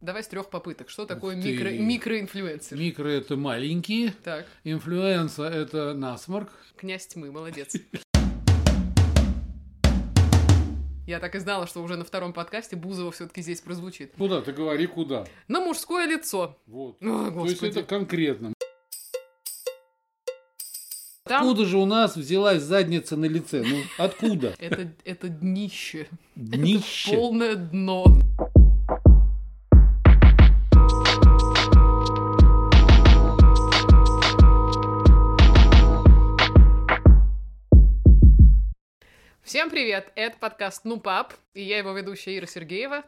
Давай с трех попыток. Что такое ты. микро... микроинфлюенсер? Микро это маленькие, Так, инфлюенса это насморк. князь тьмы, молодец. Я так и знала, что уже на втором подкасте Бузова все-таки здесь прозвучит. Куда? Ты говори куда. На мужское лицо. Вот. О, То есть это конкретно. Там Откуда же у нас взялась задница на лице? Ну, откуда? это, это днище. Днище. Полное дно. Всем привет! Это подкаст «Ну, пап», и я его ведущая Ира Сергеева.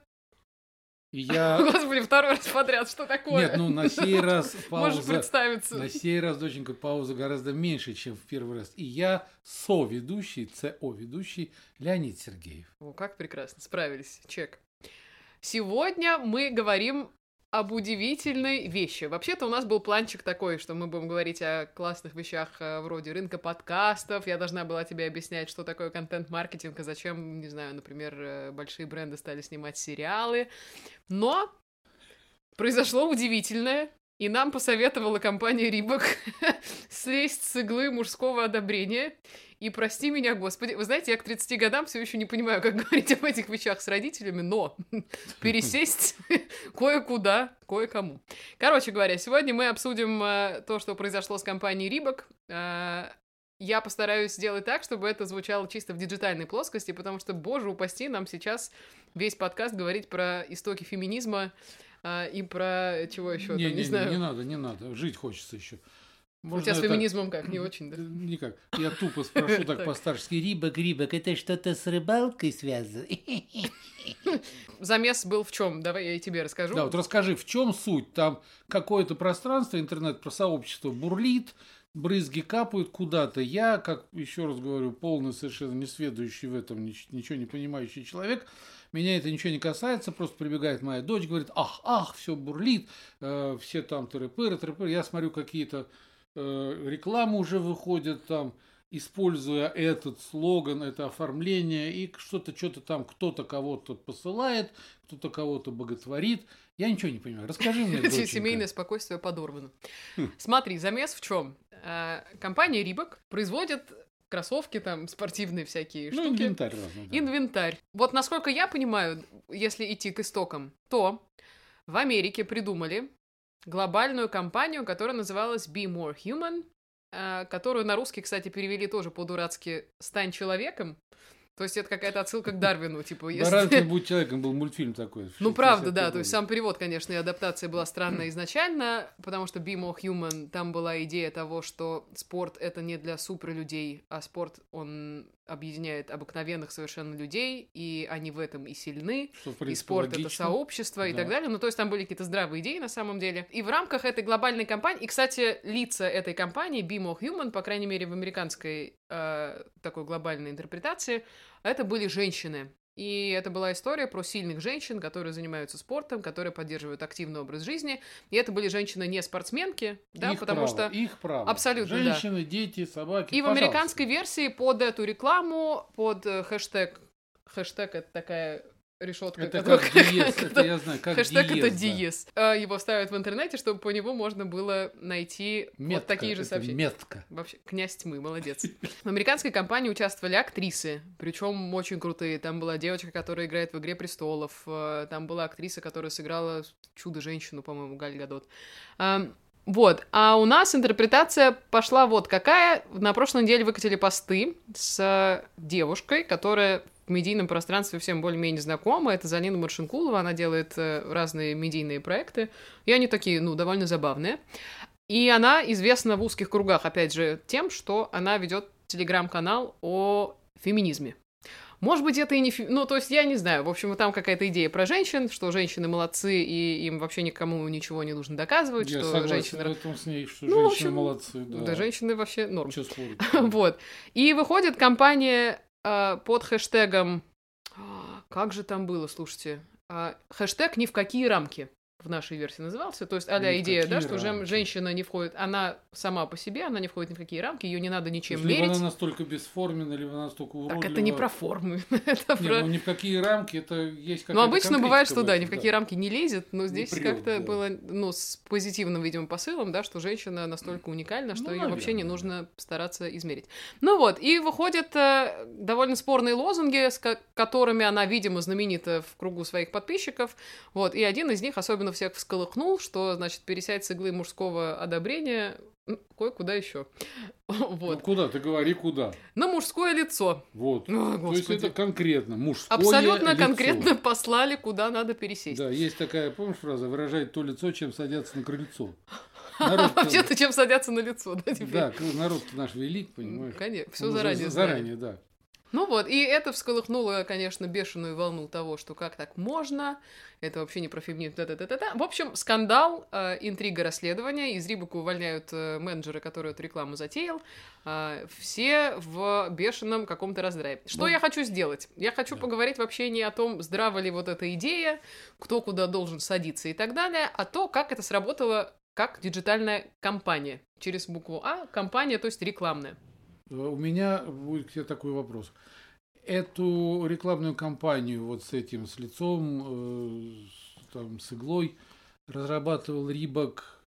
И Я... Господи, второй раз подряд, что такое? Нет, ну на сей раз Можешь пауза... представиться. На сей раз, доченька, пауза гораздо меньше, чем в первый раз. И я со-ведущий, ЦО-ведущий Леонид Сергеев. О, как прекрасно, справились, чек. Сегодня мы говорим об удивительной вещи. Вообще-то у нас был планчик такой, что мы будем говорить о классных вещах э, вроде рынка подкастов. Я должна была тебе объяснять, что такое контент-маркетинг и зачем, не знаю, например, э, большие бренды стали снимать сериалы. Но произошло удивительное, и нам посоветовала компания Рибок слезть с иглы мужского одобрения. И прости меня, господи, вы знаете, я к 30 годам все еще не понимаю, как говорить об этих вещах с родителями, но пересесть кое-куда, кое-кому. Короче говоря, сегодня мы обсудим э, то, что произошло с компанией Рибок. Я постараюсь сделать так, чтобы это звучало чисто в диджитальной плоскости, потому что, боже упаси, нам сейчас весь подкаст говорить про истоки феминизма э, и про чего еще, не, не, не, знаю. не надо, не надо. Жить хочется еще. У тебя с феминизмом как, не очень, да? Никак. Я тупо спрошу так Так. по-старски. Рибок, рибок, это что-то с рыбалкой связано? Замес был в чем? Давай я и тебе расскажу. Да, вот расскажи, в чем суть? Там какое-то пространство, интернет про сообщество бурлит, брызги капают куда-то. Я, как еще раз говорю, полный совершенно несведущий в этом, нич- ничего не понимающий человек, меня это ничего не касается, просто прибегает моя дочь, говорит, ах, ах, все бурлит, э, все там тыры-пыры, тыры-пыры. Я смотрю, какие-то э, рекламы уже выходят там, используя этот слоган, это оформление, и что-то, что-то там кто-то кого-то посылает, кто-то кого-то боготворит. Я ничего не понимаю. Расскажи мне, доченька. Семейное спокойствие подорвано. Смотри, замес в чем? Компания Рибок производит кроссовки, там, спортивные всякие Ну, штуки. инвентарь разный, да. Инвентарь. Вот насколько я понимаю, если идти к истокам, то в Америке придумали глобальную компанию, которая называлась Be More Human, э, которую на русский, кстати, перевели тоже по-дурацки «Стань человеком». То есть это какая-то отсылка к Дарвину, типа, если... Баранкин будь человеком был мультфильм такой. Ну, правда, 60-е да, то есть сам перевод, конечно, и адаптация была странная изначально, потому что Be More Human, там была идея того, что спорт — это не для суперлюдей, а спорт, он объединяет обыкновенных совершенно людей, и они в этом и сильны, Что, в и принципе, спорт это логично. сообщество и Да. так далее. Ну, то есть там были какие-то здравые идеи на самом деле. И в рамках этой глобальной кампании, и, кстати, лица этой компании, Be More Human, по крайней мере, в американской э, такой глобальной интерпретации, это были женщины. И это была история про сильных женщин, которые занимаются спортом, которые поддерживают активный образ жизни. И это были женщины не спортсменки, да, их потому право, что их право. Абсолютно, да. Женщины, дети, собаки. и в пожалуйста. американской версии под эту рекламу, под э, хэштег, хэштег это такая решетка, Это которая- как диез, это я знаю, как Хэштег диез, это да. диез. А, Его ставят в интернете, чтобы по нему можно было найти вот такие же сообщения. Метка. Вообще, князь тьмы, молодец. В американской компании участвовали актрисы, причем очень крутые. Там была девочка, которая играет в «Игре престолов», э, там была актриса, которая сыграла чудо-женщину, по-моему, Галь Гадот. А, Вот, а у нас интерпретация пошла вот какая. На прошлой неделе выкатили посты с девушкой, которая медийном пространстве всем более-менее знакома. Это Залина Маршинкулова, она делает э, разные медийные проекты, и они такие, ну, довольно забавные. И она известна в узких кругах, опять же, тем, что она ведет телеграм-канал о феминизме. Может быть, это и не... Ну, то есть, я не знаю. В общем, там какая-то идея про женщин, что женщины молодцы, и им вообще никому ничего не нужно доказывать, Я что согласен женщины... в этом с ней, что Ну, в женщины общем, молодцы. Да, Да, женщины вообще норм. Спорить? Вот. И выходит компания э, под хэштегом... Как же там было, слушайте? А, хэштег «Ни в какие рамки». В нашей версии назывался. То есть, а идея, да, что рамки. женщина не входит, она сама по себе, она не входит ни в какие рамки, ее не надо То ничем либо мерить. она настолько бесформенна, либо она настолько уродлива. Так это не про формы, это Не, про... ну ни в какие рамки, это есть какая-то Ну, обычно бывает, что да, ни в какие рамки не лезет, но здесь как-то да. было, ну, с позитивным, видимо, посылом, да, что женщина настолько уникальна, что Ну, ее вообще не нужно стараться измерить. Ну вот, и выходят э, довольно спорные лозунги, с ко- которыми она, видимо, знаменита в кругу своих подписчиков, вот, и один из них особенно всех всколыхнул, что, значит, пересядь с иглы мужского одобрения м, кое-куда еще. Ну, Вот. куда? Ты говори, куда. На мужское лицо. Вот. О, То есть это конкретно мужское Абсолютно лицо. конкретно послали, куда надо пересесть. Да, есть такая, помнишь фраза, выражает то лицо, чем садятся на крыльцо. Народ, Вообще-то чем садятся на лицо, да, теперь? да, народ наш велик, понимаешь. Конечно, все заранее. Заранее, да. Ну вот, и это всколыхнуло, конечно, бешеную волну того, что как так можно, это вообще не про феминизм, та-та-та-та-та. В общем, скандал, э, интрига расследования, из Рибака увольняют э, менеджера, который эту рекламу затеял, э, все в бешеном каком-то раздрае. Что Ну, я хочу сделать? Я хочу да. поговорить вообще не о том, здраво ли вот эта идея, кто куда должен садиться и так далее, а то, как это сработало как диджитальная компания. Через букву А компания, то есть рекламная. Э, У меня будет к тебе такой вопрос. Эту рекламную кампанию вот с этим, с лицом, э, там, с иглой разрабатывал Рибак,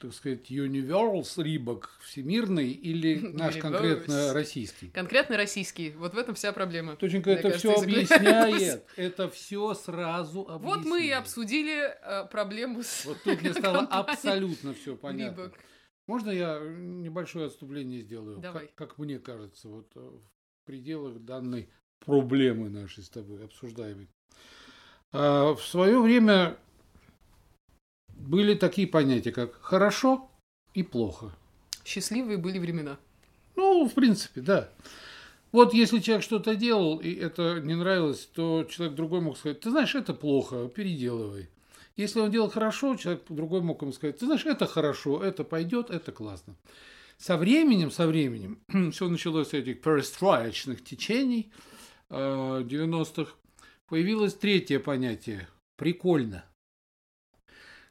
так сказать, Universal Рибак всемирный или наш конкретно российский? Конкретно российский. Вот в этом вся проблема. Точенько, Мне это кажется, все объясняет. Это все сразу объясняет. Вот мы и обсудили э, проблему с Вот тут мне стало абсолютно все понятно. Можно я небольшое отступление сделаю? Давай. Как, как мне кажется, вот э, в пределах данной проблемы нашей с тобой обсуждаемой. А, в свое время были такие понятия, как хорошо и плохо. Счастливые были времена. Ну, в принципе, да. Вот если человек что-то делал, и это не нравилось, то человек другой мог сказать, ты знаешь, это плохо, переделывай. Если он делал хорошо, человек другой мог ему сказать, ты знаешь, это хорошо, это пойдет, это классно. Со временем, со временем, все началось с этих перестроечных течений э, 90-х, появилось третье понятие – прикольно.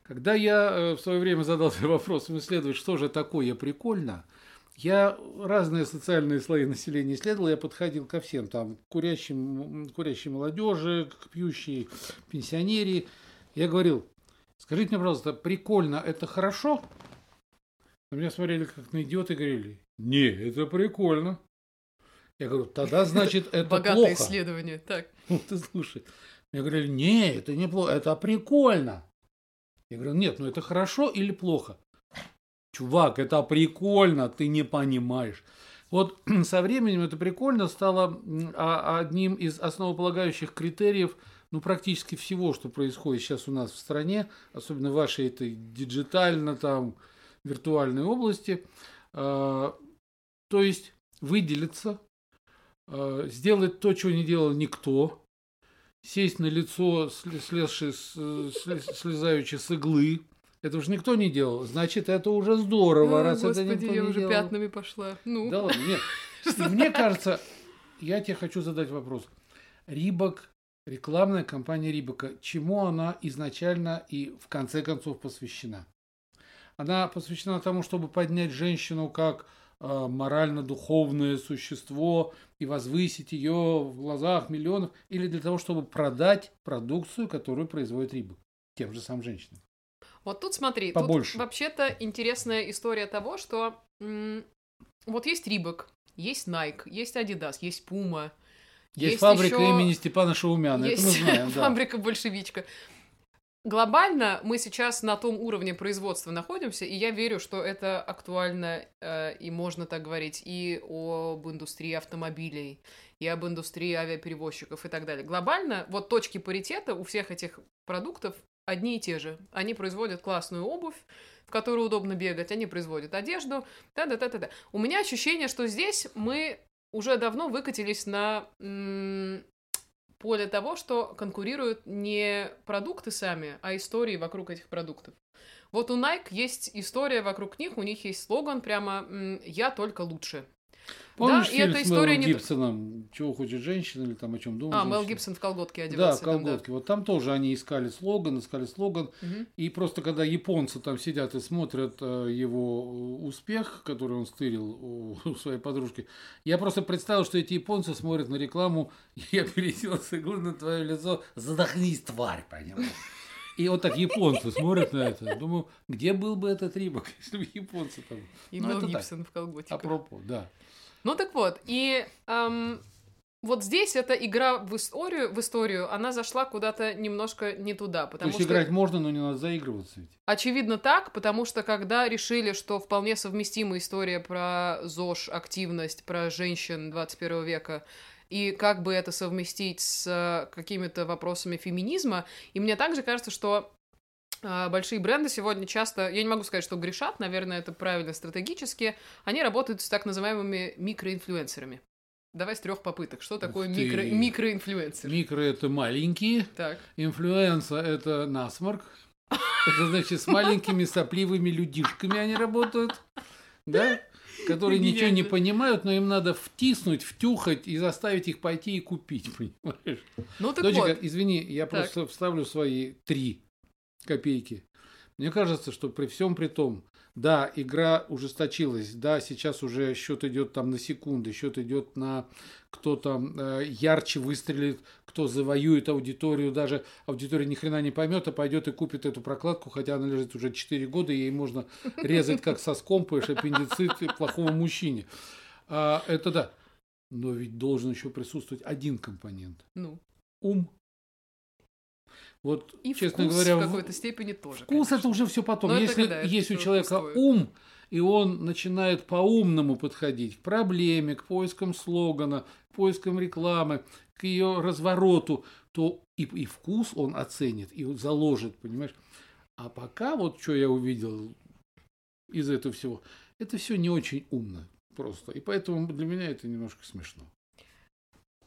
Когда я э, в свое время задался вопросом исследовать, что же такое прикольно, я разные социальные слои населения исследовал, я подходил ко всем, там, к курящим, курящей молодежи, к пьющей пенсионере. Я говорил, скажите мне, пожалуйста, прикольно – это хорошо? На меня смотрели как на идиота и говорили, не, это прикольно. Я говорю, тогда значит это Богатое плохо. исследование. Так. Ну, ты слушай. Мне говорили, не, это не плохо, это прикольно. Я говорю, нет, ну это хорошо или плохо? Чувак, это прикольно, ты не понимаешь. Вот со временем это прикольно стало а- одним из основополагающих критериев ну, практически всего, что происходит сейчас у нас в стране, особенно в вашей этой диджитально там виртуальной области. А, То есть выделиться, а, сделать то, чего не делал никто, сесть на лицо, слезши слезаючи с иглы. Это уж никто не делал. Значит, это уже здорово, О, раз это Господи, никто я не уже делал. пятнами пошла. Ну, Да ладно, нет. И мне кажется, я тебе хочу задать вопрос. Рибок, рекламная кампания Рибока, чему она изначально и в конце концов посвящена? Она посвящена тому, чтобы поднять женщину как э, морально-духовное существо и возвысить ее в глазах миллионов, или для того, чтобы продать продукцию, которую производит Рибок тем же самым женщинам. вот тут смотри, Побольше. тут вообще-то интересная история того, что м, вот есть Рибок, есть Nike, есть Adidas, есть Puma, Есть, фабрика ещё- имени Степана Шаумяна, это мы есть знаем, да. фабрика большевичка. Глобально мы сейчас на том уровне производства находимся, и я верю, что это актуально, э, и можно так говорить, и об индустрии автомобилей, и об индустрии авиаперевозчиков и так далее. Глобально вот точки паритета у всех этих продуктов одни и те же. Они производят классную обувь, в которую удобно бегать, они производят одежду, да-да-да-да-да. У меня ощущение, что здесь мы уже давно выкатились на м, поле того, что конкурируют не продукты сами, а истории вокруг этих продуктов. Вот у Nike есть история вокруг них, у них есть слоган прямо «Я только лучше». Помнишь да, и фильм эта с история Мелом не... Гибсоном «Чего хочет женщина» или там «О чем думает А, Мел женщина»? Гибсон в колготке Да, одевался. в там, да. колготке. Вот там тоже они искали слоган, искали слоган. Мгм. И просто когда японцы там сидят и смотрят э, его э, успех, который он стырил у, у своей подружки, я просто представил, что эти японцы смотрят на рекламу «Я пересел с иглы на твое лицо, задохнись, тварь», понимаешь? И вот так японцы смотрят на это. Думаю, где был бы этот рибок, если бы японцы там... И Ну, Мел это так. Гибсон в колготиках. Апропо, да. Ну так вот, и эм, вот здесь эта игра в историю, в историю, она зашла куда-то немножко не туда, То потому есть что играть можно, но не надо заигрываться ведь. очевидно так, потому что когда решили, что вполне совместима история про ЗОЖ, активность, про женщин 21 века, и как бы это совместить с э, какими-то вопросами феминизма, и мне также кажется, что большие бренды сегодня часто, я не могу сказать, что грешат, наверное, это правильно стратегически, они работают с так называемыми микроинфлюенсерами. Давай с трех попыток. Что такое ты. микро, микроинфлюенсер? Микро – это маленькие, Так. инфлюенса – это насморк. Это значит, с маленькими сопливыми людишками они работают, да? Которые ничего не понимают, но им надо втиснуть, втюхать и заставить их пойти и купить, понимаешь? Ну так Дочка, вот. извини, я Так. просто вставлю свои три копейки. Мне кажется, что при всем при том, да, игра ужесточилась, да, сейчас уже счет идет там на секунды, счет идет на кто там э, ярче выстрелит, кто завоюет аудиторию, даже аудитория ни хрена не поймет, а пойдет и купит эту прокладку, хотя она лежит уже 4 года, и ей можно резать как соском, понимаешь, аппендицит плохому мужчине. А, это да. Но ведь должен еще присутствовать один компонент Ну. ум. Вот, И честно вкус говоря, в какой-то степени тоже. вкус конечно. это уже все потом. Но это Если да, это есть у человека пустое. ум, и он начинает по-умному подходить к проблеме, к поискам слогана, к поискам рекламы, к ее развороту, то и, и вкус он оценит, и вот заложит, понимаешь? А пока вот что я увидел из этого всего, это все не очень умно просто. И поэтому для меня это немножко смешно.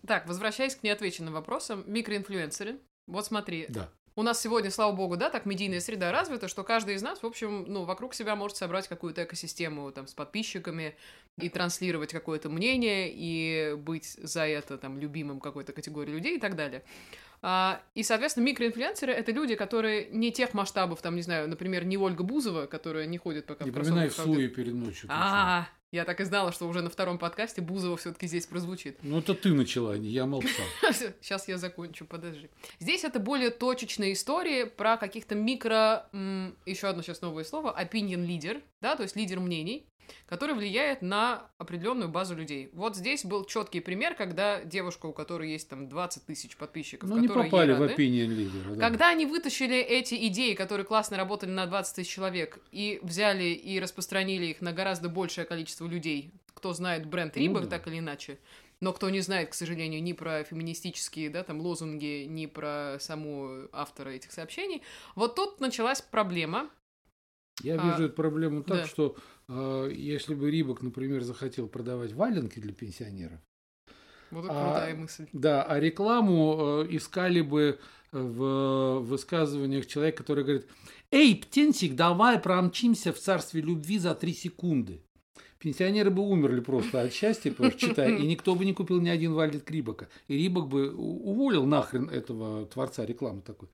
Так, возвращаясь к неотвеченным вопросам, микроинфлюенсеры. Вот смотри, Да. у нас сегодня, слава богу, да, так медийная среда развита, что каждый из нас, в общем, ну, вокруг себя может собрать какую-то экосистему там с подписчиками и транслировать какое-то мнение и быть за это там любимым какой-то категории людей и так далее. А, и, соответственно, микроинфлюенсеры — это люди, которые не тех масштабов, там, не знаю, например, не Ольга Бузова, которая не ходит пока Не в поминай в кроссовках. суе перед ночью. ты чё. А, я так и знала, что уже на втором подкасте Бузова все-таки здесь прозвучит. Ну, это ты начала, а не я молчал. Сейчас я закончу, подожди. Здесь это более точечные истории про каких-то микро... еще одно сейчас новое слово. Opinion leader, да, то есть лидер мнений, который влияет на определенную базу людей. Вот здесь был четкий пример, когда девушка, у которой есть там 20 тысяч подписчиков, Ну, не которые ей попали в рады, opinion лидера. да. когда они вытащили эти идеи, которые классно работали на 20 тысяч человек, и взяли и распространили их на гораздо большее количество людей, кто знает бренд Ну Рибок да. так или иначе, но кто не знает, к сожалению, ни про феминистические да, там, лозунги, ни про саму автора этих сообщений, вот тут началась проблема. Я А, вижу эту проблему так, да. что если бы Рибок, например, захотел продавать валенки для пенсионеров, Вот это А, крутая мысль. да, а рекламу э, искали бы в высказываниях человека, который говорит, «Эй, птенчик, давай промчимся в царстве любви за три секунды». Пенсионеры бы умерли просто от счастья, читая, и никто бы не купил ни один валет Рибока. И Рибок бы уволил нахрен этого творца рекламы такой.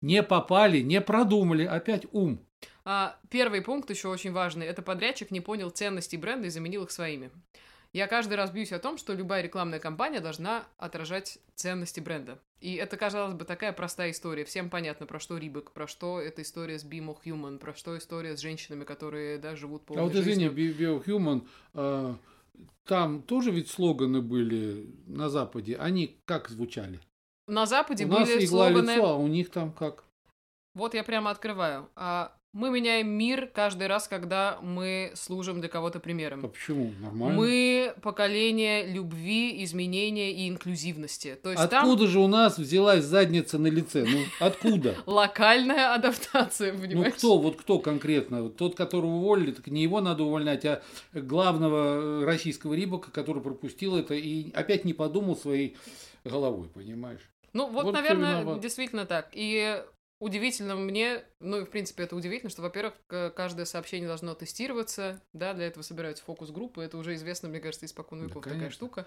Не попали, не продумали, опять ум. А, первый пункт еще очень важный. Это подрядчик не понял ценностей бренда и заменил их своими. Я каждый раз бьюсь о том, что любая рекламная кампания должна отражать ценности бренда. И это, казалось бы, такая простая история. Всем понятно, про что Рибок, про что эта история с Bimo Human, про что история с женщинами, которые да, живут полной А вот извини. Би- Biohuman, а, там тоже ведь слоганы были на Западе. Они как звучали? На Западе у нас были игла слоганы... лицо, а у них там как? Вот я прямо открываю. А, мы меняем мир каждый раз, когда мы служим для кого-то примером. А почему? Нормально. Мы поколение любви, изменения и инклюзивности. То есть там Откуда же у нас взялась задница на лице? Ну, откуда? локальная адаптация, Ну, понимаешь? кто, вот кто конкретно? Вот Тот, которого уволили, так не его надо увольнять, а главного э, российского Рибока, который пропустил это и опять не подумал своей головой, понимаешь? Ну, вот, Вот наверное, действительно так. И удивительно мне, ну и в принципе это удивительно, что, во-первых, каждое сообщение должно тестироваться, да, для этого собираются фокус-группы, это уже известно, мне кажется, испокон веков да, такая штука.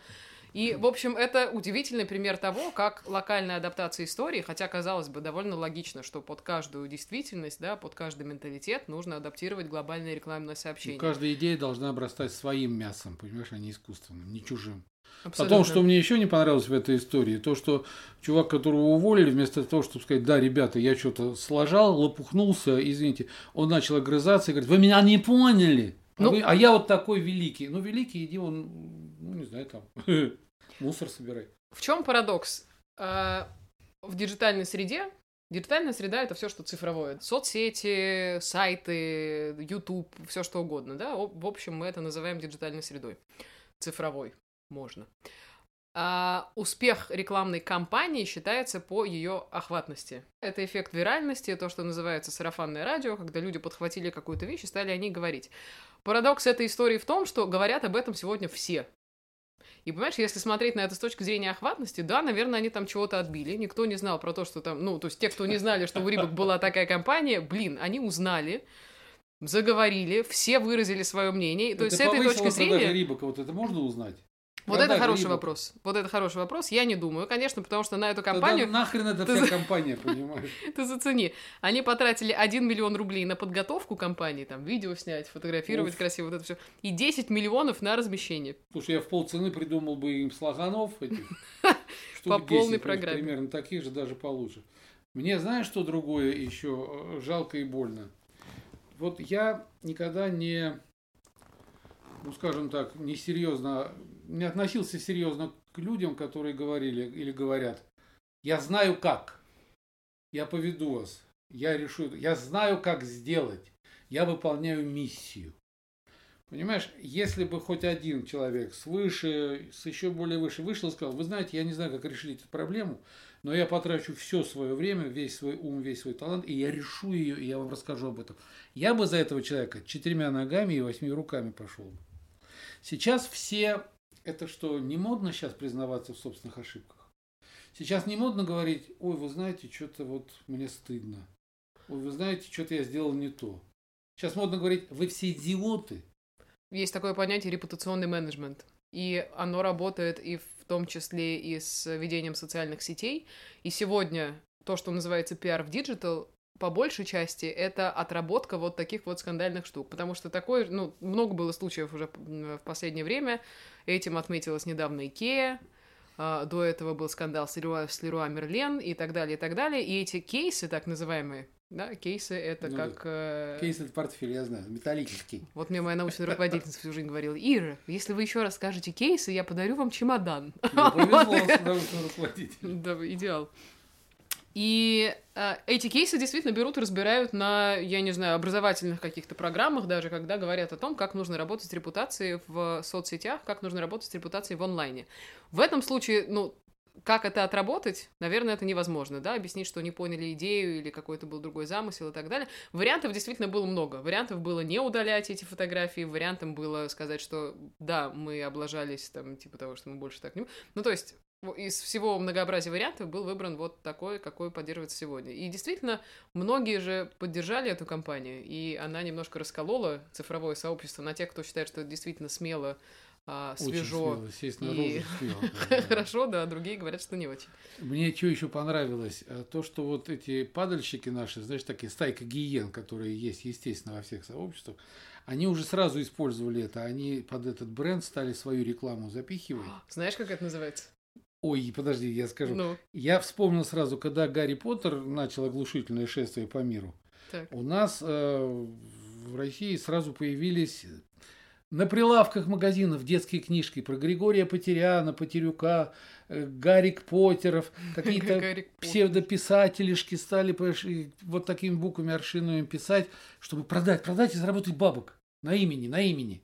И, в общем, это удивительный пример того, как локальная адаптация истории, хотя, казалось бы, довольно логично, что под каждую действительность, да, под каждый менталитет нужно адаптировать глобальное рекламное сообщение. И каждая идея должна обрастать своим мясом, понимаешь, а не искусственным, не чужим. Абсолютно. Потом, что мне еще не понравилось в этой истории, то, что чувак, которого уволили, вместо того, чтобы сказать, да, ребята, я что-то сложал, лопухнулся, извините, он начал огрызаться и говорит, вы меня не поняли. А ну, а, вы, а я вот такой великий. Ну, великий, иди он, ну, не знаю, там, мусор собирай. В чем парадокс? А, в диджитальной среде Диджитальная среда это все, что цифровое. Соцсети, сайты, YouTube, все что угодно, да. В общем, мы это называем диджитальной средой. Цифровой можно. А успех рекламной кампании считается по ее охватности. Это эффект виральности, то, что называется сарафанное радио, когда люди подхватили какую-то вещь и стали о ней говорить. Парадокс этой истории в том, что говорят об этом сегодня все. И понимаешь, если смотреть на это с точки зрения охватности, да, наверное, они там чего-то отбили. Никто не знал про то, что там, ну, то есть те, кто не знали, что у Рибок была такая компания, блин, они узнали, заговорили, все выразили свое мнение. То есть с этой точки зрения... Рибока, вот это можно узнать? Вот это хороший либо... вопрос. Вот это хороший вопрос. Я не думаю, конечно, потому что на эту компанию... Тогда нахрен это вся компания, понимаешь? Ты зацени. Они потратили 1 миллион рублей на подготовку компании, там, видео снять, фотографировать красиво, вот это все, и 10 миллионов на размещение. Слушай, я в полцены придумал бы им слоганов этих. По полной программе. Примерно таких же, даже получше. Мне знаешь, что другое еще э, жалко и больно? Вот я никогда не, ну скажем так, несерьезно не относился серьезно к людям, которые говорили или говорят, я знаю как, я поведу вас, я решу, я знаю как сделать, я выполняю миссию. Понимаешь, если бы хоть один человек свыше, с еще более выше вышел и сказал, вы знаете, я не знаю, как решить эту проблему, но я потрачу все свое время, весь свой ум, весь свой талант, и я решу ее, и я вам расскажу об этом. Я бы за этого человека четырьмя ногами и восьми руками пошел бы. Сейчас все это что, не модно сейчас признаваться в собственных ошибках? Сейчас не модно говорить, ой, вы знаете, что-то вот мне стыдно. Ой, вы знаете, что-то я сделал не то. Сейчас модно говорить, вы все идиоты. Есть такое понятие репутационный менеджмент. И оно работает и в том числе и с ведением социальных сетей. И сегодня то, что называется PR в digital, по большей части это отработка вот таких вот скандальных штук. Потому что такое, ну, много было случаев уже в последнее время. Этим отметилась недавно Икея. А, до этого был скандал с Леруа, с Леруа Мерлен и так далее, и так далее. И эти кейсы, так называемые, да, кейсы это ну, как... Э... Кейс это портфель, я знаю, металлический. Вот мне моя научная руководительница всю жизнь говорила, Ира, если вы еще раз скажете кейсы, я подарю вам чемодан. Ну, повезло с руководителем. Да, идеал. И э, эти кейсы действительно берут и разбирают на, я не знаю, образовательных каких-то программах даже, когда говорят о том, как нужно работать с репутацией в соцсетях, как нужно работать с репутацией в онлайне. В этом случае, ну, как это отработать, наверное, это невозможно, да, объяснить, что не поняли идею или какой-то был другой замысел и так далее. Вариантов действительно было много. Вариантов было не удалять эти фотографии, вариантом было сказать, что да, мы облажались, там, типа того, что мы больше так не... Ну, то есть из всего многообразия вариантов был выбран вот такой, какой поддерживается сегодня. И действительно, многие же поддержали эту компанию, и она немножко расколола цифровое сообщество на тех, кто считает, что это действительно смело, а, свежо и хорошо, да, другие говорят, что не очень. Мне что еще понравилось? А, то, что вот эти падальщики наши, знаешь, такие стайка гиен, которые есть, естественно, во всех сообществах, они уже сразу использовали это, они под этот бренд стали свою рекламу запихивать. Знаешь, как это называется? Ой, подожди, я скажу. Ну. Я вспомнил сразу, когда Гарри Поттер начал оглушительное шествие по миру. Так. У нас э, в России сразу появились на прилавках магазинов детские книжки про Григория Потеряна, Потерюка, э, Гарик Поттеров, какие-то псевдописателишки стали вот такими буквами аршиновыми писать, чтобы продать, продать и заработать бабок на имени, на имени.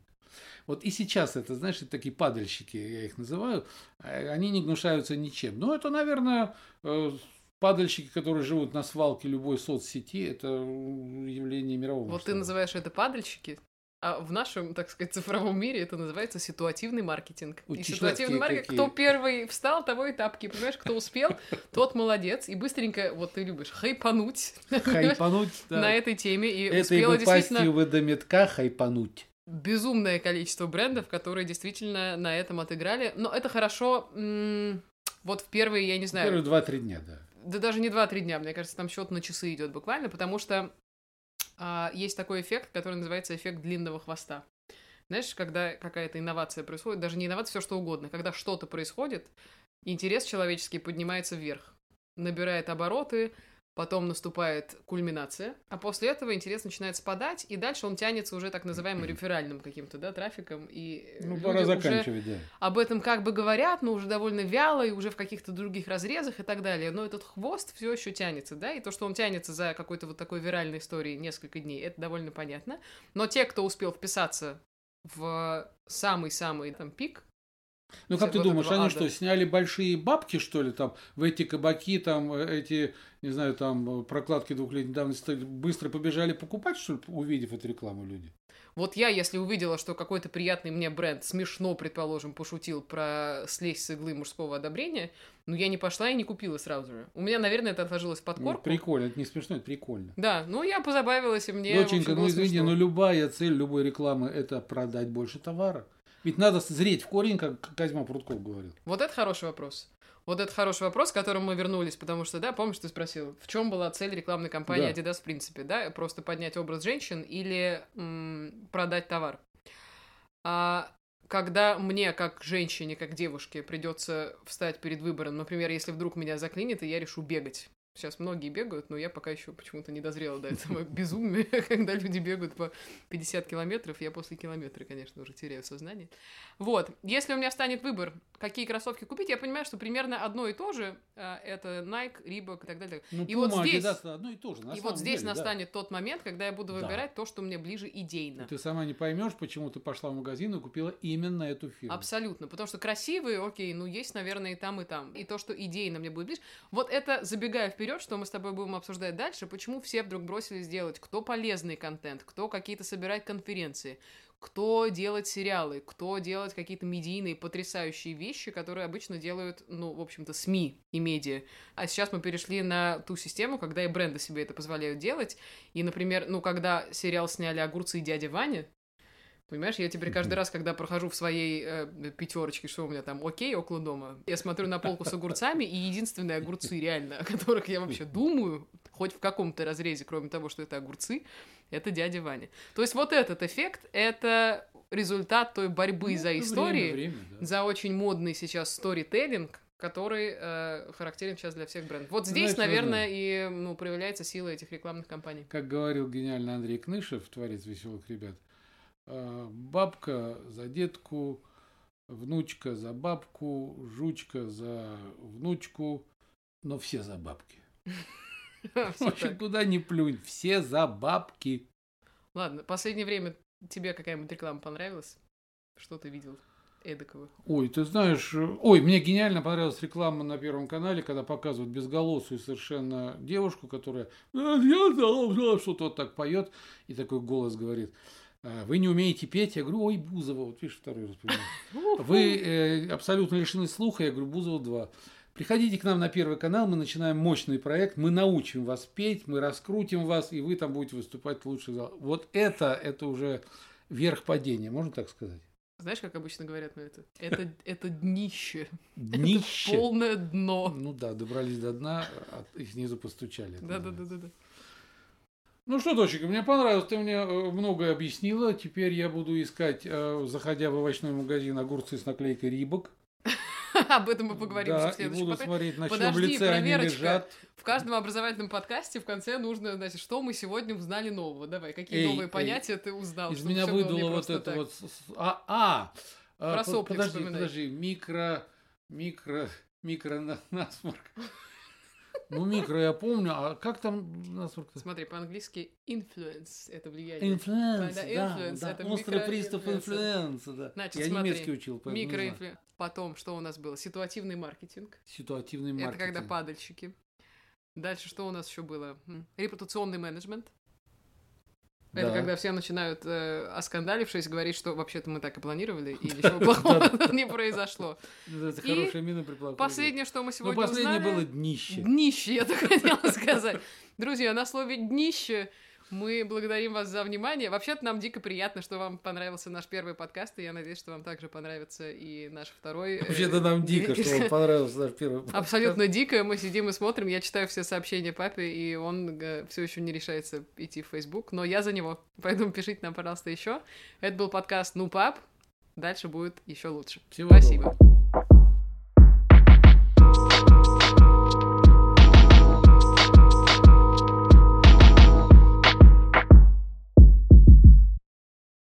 Вот и сейчас это, знаешь, это такие падальщики, я их называю, а, они не гнушаются ничем. Но это, наверное, э, падальщики, которые живут на свалке любой соцсети, это явление мирового Вот ты называешь это падальщики? А в нашем, так сказать, цифровом мире это называется ситуативный маркетинг. Вот и ситуативный маркетинг, какие. кто первый встал, того и тапки. Понимаешь, кто успел, тот молодец. И быстренько, вот ты любишь, хайпануть Хайпануть, да. на этой теме. И Этой успела действительно выдометка хайпануть. Безумное количество брендов, которые действительно на этом отыграли. Но это хорошо, вот в первые, я не знаю, Первые два-три дня, да. да даже не 2-3 дня, мне кажется, там счет на часы идет буквально, потому что а, есть такой эффект, который называется эффект длинного хвоста. Знаешь, когда какая-то инновация происходит, даже не инновация, все что угодно, когда что-то происходит, интерес человеческий поднимается вверх, набирает обороты, потом наступает кульминация, а после этого интерес начинает спадать, и дальше он тянется уже так называемым реферальным каким-то, да, трафиком, и Ну, пора уже заканчивать, да. об этом как бы говорят, но уже довольно вяло и уже в каких-то других разрезах и так далее. Но этот хвост все еще тянется, да, и то, что он тянется за какой-то вот такой виральной историей несколько дней, это довольно понятно. Но те, кто успел вписаться в самый-самый там пик, Ну, как ты вот думаешь, этого они ада. что, сняли большие бабки, что ли, там, в эти кабаки, там, э, эти, не знаю, там, э, прокладки двухлетней давности, быстро побежали покупать, что ли, увидев эту рекламу люди? вот я, если увидела, что какой-то приятный мне бренд смешно, предположим, пошутил про слезть с иглы мужского одобрения, ну я не пошла и не купила сразу же. У меня, наверное, это отложилось в Ну, подкорку. прикольно, это не смешно, это прикольно. Да, ну я позабавилась, и мне, Доченька, общем, ну извини, смешно. но любая цель любой рекламы – это продать больше товара. Ведь надо зреть в корень, как Козьма Прутков говорил. Вот это хороший вопрос. Вот это хороший вопрос, к которому мы вернулись, потому что, да, помнишь, ты спросил, в чем была цель рекламной кампании Да. Adidas в принципе, да, просто поднять образ женщин или м, продать товар. А когда мне, как женщине, как девушке, придется встать перед выбором, например, если вдруг меня заклинит, и я решу бегать. Сейчас многие бегают, но я пока еще почему-то не дозрела до этого безумия, когда люди бегают по 50 километров. Я после километра, конечно, уже теряю сознание. Вот, если у меня станет выбор, какие кроссовки купить, я понимаю, что примерно одно и то же. а, Это Nike, Reebok и так далее. Ну, И вот Puma, здесь- Adidas одно и то же. и вот здесь деле, да. настанет тот момент, когда я буду Да. выбирать то, что мне ближе идейно. Ты сама не поймешь, почему ты пошла в магазин и купила именно эту фирму. Абсолютно. Потому что красивые, окей, ну есть, наверное, и там, и там. И то, что идейно мне будет ближе. Вот это, забегая вперед, что мы с тобой будем обсуждать дальше, почему все вдруг бросились делать, кто полезный контент, кто какие-то собирать конференции, кто делать сериалы, кто делать какие-то медийные потрясающие вещи, которые обычно делают, ну, в общем-то, СМИ и медиа. А сейчас мы перешли на ту систему, когда и бренды себе это позволяют делать. И, например, ну, когда сериал сняли «Огурцы и дядя Ваня», Понимаешь, я теперь каждый раз, когда прохожу в своей э, пятерочке, что у меня там, окей, около дома, я смотрю на полку с огурцами, и единственные огурцы реально, о которых я вообще думаю, хоть в каком-то разрезе, кроме того, что это огурцы, это дядя Ваня. То есть вот этот эффект, это результат той борьбы Ну, за истории, Время, время, да. за очень модный сейчас сторителлинг, который э, характерен сейчас для всех брендов. Вот здесь, наверное, и ну, проявляется сила этих рекламных кампаний. Как говорил гениальный Андрей Кнышев, творец веселых ребят, бабка за детку, внучка за бабку, жучка за внучку, но все за бабки. В Всё общем, так. куда ни плюнь, все за бабки. Ладно, последнее время тебе какая-нибудь реклама понравилась? Что ты видел эдакого? Ой, ты знаешь, ой, мне гениально понравилась реклама на Первом канале, когда показывают безголосую совершенно девушку, которая «А, я должна», что-то вот так поет, и такой голос говорит, «А, вы не умеете петь? Я говорю, ой, Бузова, вот видишь, второй раз. Вы э, абсолютно лишены слуха, я говорю, Бузова 2. Приходите к нам на Первый канал, мы начинаем мощный проект, мы научим вас петь, мы раскрутим вас, и вы там будете выступать лучше. зала». Вот это, это уже верх падения, можно так сказать? Знаешь, как обычно говорят на это? Это, это днище. Днище. Это полное дно. Ну да, добрались до дна, а снизу постучали. Да-да-да-да. Ну что, доченька, мне понравилось, ты мне э, многое объяснила. Теперь я буду искать, э, заходя в овощной магазин, огурцы с наклейкой Рибок. Об этом мы поговорим да, в следующем буду смотреть, на Подожди, лице они лежат. В каждом образовательном подкасте в конце нужно, значит, что мы сегодня узнали нового. Давай, какие Эй, новые эй, понятия ты узнал? Из меня выдуло вот это так. вот... А, а, а, Про по- сопли подожди, вспоминай. подожди, микро, микро, микро на- насморк. Ну, микро я помню, а как там насморк? Смотри, по-английски influence – это влияние. Influence, Да, да, influence, да, это острый приступ influence а, да. Значит, я смотри, немецкий учил, поэтому. Микро influence. Потом, что у нас было? Ситуативный маркетинг. Ситуативный маркетинг. Это когда падальщики. Дальше что у нас еще было? Репутационный менеджмент. Это Да. когда все начинают, э, оскандалившись, говорить, что вообще-то мы так и планировали, и ничего плохого не произошло. Это хорошая мина при Последнее, что мы Ну, сегодня последнее узнали... было днище. Днище, я так хотела сказать. Друзья, на слове «днище» мы благодарим вас за внимание. Вообще-то нам дико приятно, что вам понравился наш первый подкаст, и я надеюсь, что вам также понравится и наш второй. э, Вообще-то нам дико, что вам понравился наш первый подкаст. Абсолютно дико. Мы сидим и смотрим. Я читаю все сообщения папе, и он все еще не решается идти в Facebook, но я за него. Поэтому пишите нам, пожалуйста, еще. Это был подкаст Ну пап. Дальше будет еще лучше. Всего Спасибо. доброго.